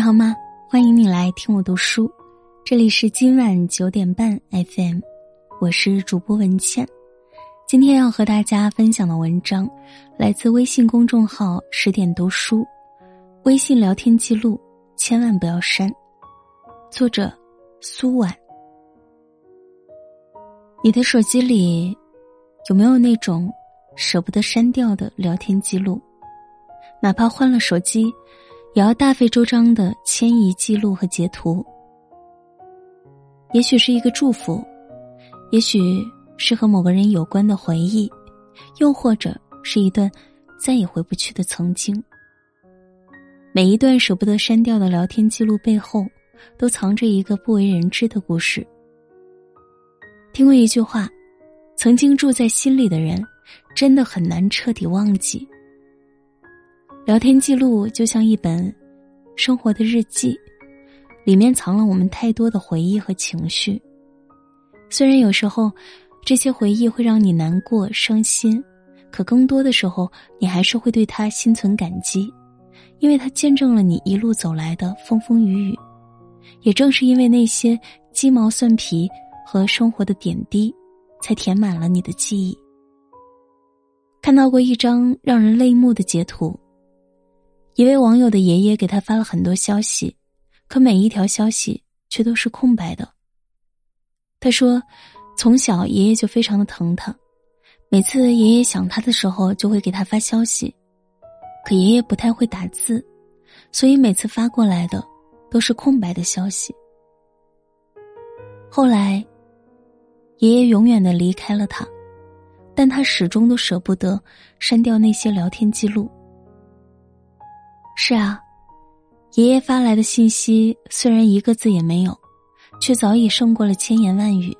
你好吗？欢迎你来听我读书，这里是今晚九点半 FM，我是主播文倩。今天要和大家分享的文章来自微信公众号十点读书，微信聊天记录千万不要删。作者苏婉。你的手机里有没有那种舍不得删掉的聊天记录？哪怕换了手机，也要大费周章的迁移记录和截图。也许是一个祝福，也许是和某个人有关的回忆，又或者是一段再也回不去的曾经。每一段舍不得删掉的聊天记录背后，都藏着一个不为人知的故事。听过一句话：“曾经住在心里的人，真的很难彻底忘记。”聊天记录就像一本生活的日记，里面藏了我们太多的回忆和情绪。虽然有时候这些回忆会让你难过、伤心，可更多的时候，你还是会对他心存感激，因为他见证了你一路走来的风风雨雨。也正是因为那些鸡毛蒜皮和生活的点滴，才填满了你的记忆。看到过一张让人泪目的截图。一位网友的爷爷给他发了很多消息，可每一条消息却都是空白的。他说，从小爷爷就非常的疼他，每次爷爷想他的时候就会给他发消息，可爷爷不太会打字，所以每次发过来的都是空白的消息。后来，爷爷永远的离开了他，但他始终都舍不得删掉那些聊天记录。是啊，爷爷发来的信息虽然一个字也没有，却早已胜过了千言万语。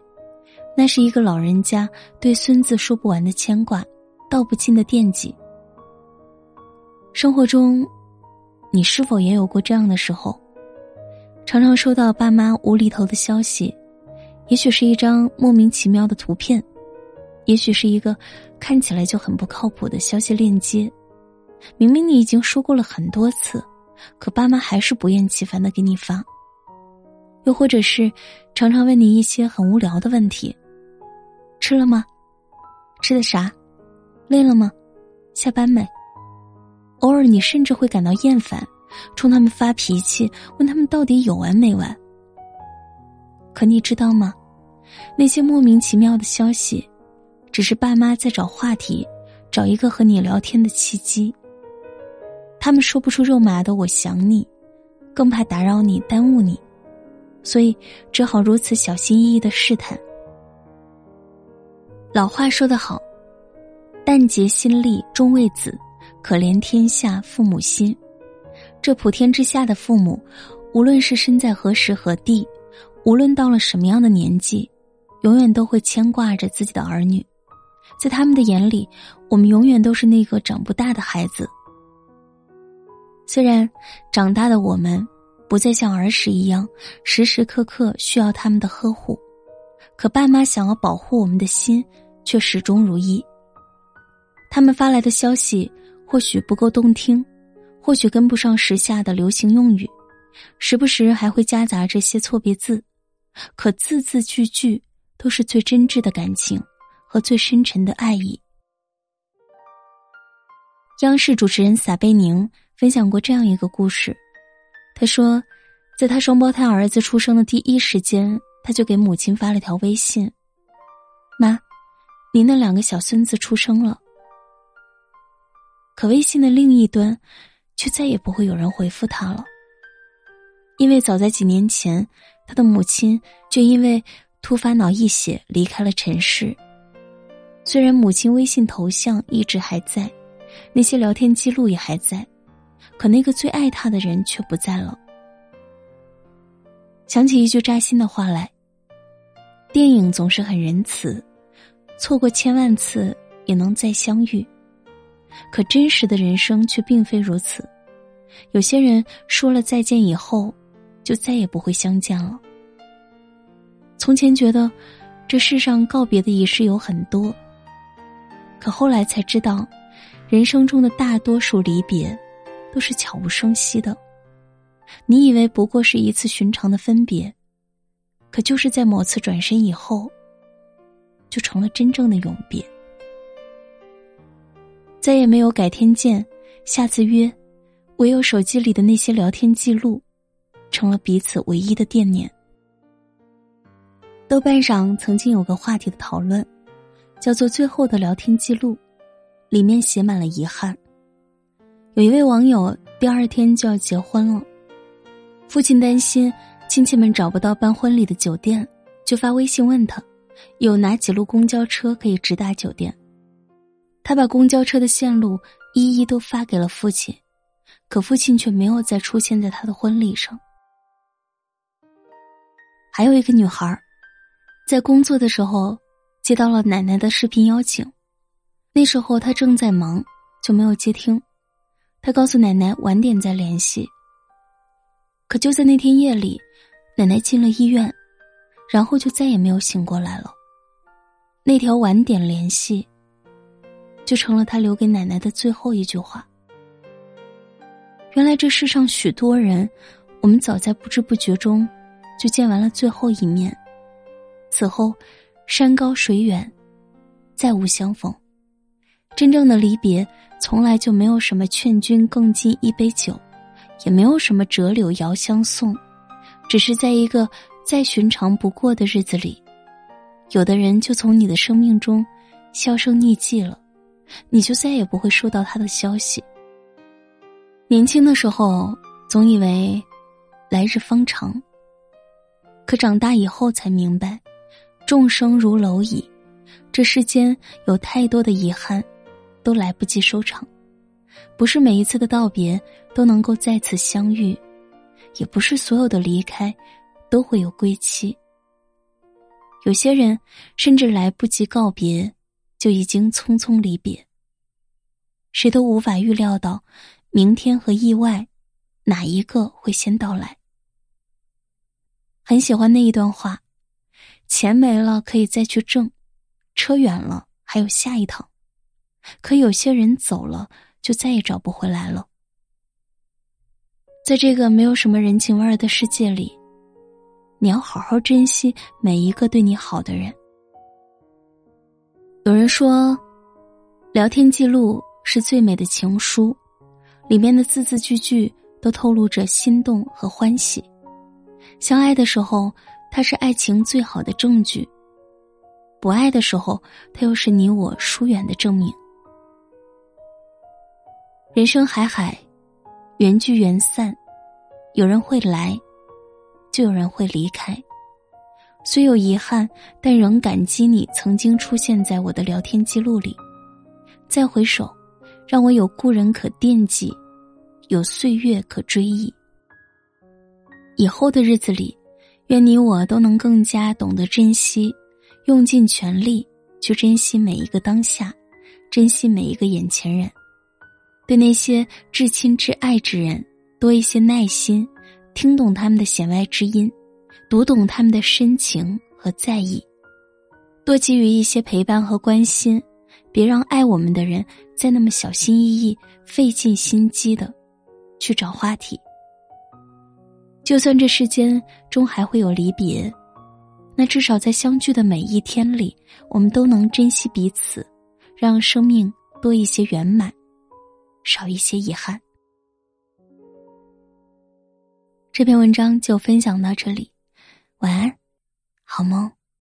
那是一个老人家对孙子说不完的牵挂，道不尽的惦记。生活中，你是否也有过这样的时候？常常收到爸妈无厘头的消息，也许是一张莫名其妙的图片，也许是一个看起来就很不靠谱的消息链接。明明你已经说过了很多次，可爸妈还是不厌其烦的给你发。又或者是常常问你一些很无聊的问题：吃了吗？吃的啥？累了吗？下班没？偶尔你甚至会感到厌烦，冲他们发脾气，问他们到底有完没完。可你知道吗？那些莫名其妙的消息，只是爸妈在找话题，找一个和你聊天的契机。他们说不出肉麻的“我想你”，更怕打扰你、耽误你，所以只好如此小心翼翼的试探。老话说得好：“但竭心力，终为子；可怜天下父母心。”这普天之下的父母，无论是身在何时何地，无论到了什么样的年纪，永远都会牵挂着自己的儿女。在他们的眼里，我们永远都是那个长不大的孩子。虽然长大的我们不再像儿时一样时时刻刻需要他们的呵护，可爸妈想要保护我们的心却始终如一。他们发来的消息或许不够动听，或许跟不上时下的流行用语，时不时还会夹杂这些错别字，可字字句句都是最真挚的感情和最深沉的爱意。央视主持人撒贝宁。分享过这样一个故事，他说，在他双胞胎儿子出生的第一时间，他就给母亲发了条微信：“妈，您的两个小孙子出生了。”可微信的另一端，却再也不会有人回复他了，因为早在几年前，他的母亲就因为突发脑溢血离开了尘世。虽然母亲微信头像一直还在，那些聊天记录也还在。可那个最爱他的人却不在了。想起一句扎心的话来：电影总是很仁慈，错过千万次也能再相遇。可真实的人生却并非如此。有些人说了再见以后，就再也不会相见了。从前觉得这世上告别的仪式有很多，可后来才知道，人生中的大多数离别。都是悄无声息的，你以为不过是一次寻常的分别，可就是在某次转身以后，就成了真正的永别。再也没有改天见，下次约，唯有手机里的那些聊天记录，成了彼此唯一的惦念。豆瓣上曾经有个话题的讨论，叫做“最后的聊天记录”，里面写满了遗憾。有一位网友第二天就要结婚了，父亲担心亲戚们找不到办婚礼的酒店，就发微信问他，有哪几路公交车可以直达酒店。他把公交车的线路一一都发给了父亲，可父亲却没有再出现在他的婚礼上。还有一个女孩，在工作的时候接到了奶奶的视频邀请，那时候她正在忙，就没有接听。他告诉奶奶晚点再联系。可就在那天夜里，奶奶进了医院，然后就再也没有醒过来了。那条晚点联系。就成了他留给奶奶的最后一句话。原来这世上许多人，我们早在不知不觉中就见完了最后一面，此后山高水远，再无相逢。真正的离别，从来就没有什么劝君更尽一杯酒，也没有什么折柳遥相送，只是在一个再寻常不过的日子里，有的人就从你的生命中销声匿迹了。你就再也不会收到他的消息。年轻的时候总以为来日方长，可长大以后才明白，众生如蝼蚁，这世间有太多的遗憾，都来不及收场。不是每一次的道别都能够再次相遇，也不是所有的离开都会有归期。有些人甚至来不及告别。就已经匆匆离别。谁都无法预料到，明天和意外，哪一个会先到来。很喜欢那一段话：钱没了可以再去挣，车远了还有下一趟，可有些人走了就再也找不回来了。在这个没有什么人情味儿的世界里，你要好好珍惜每一个对你好的人。有人说，聊天记录是最美的情书，里面的字字句句都透露着心动和欢喜。相爱的时候，它是爱情最好的证据；不爱的时候，它又是你我疏远的证明。人生海海，缘聚缘散，有人会来，就有人会离开。虽有遗憾，但仍感激你曾经出现在我的聊天记录里。再回首，让我有故人可惦记，有岁月可追忆。以后的日子里，愿你我都能更加懂得珍惜，用尽全力去珍惜每一个当下，珍惜每一个眼前人。对那些至亲至爱之人，多一些耐心，听懂他们的弦外之音。读懂他们的深情和在意，多给予一些陪伴和关心，别让爱我们的人再那么小心翼翼、费尽心机的去找话题。就算这世间终还会有离别，那至少在相聚的每一天里，我们都能珍惜彼此，让生命多一些圆满，少一些遗憾。这篇文章就分享到这里。晚安，好梦。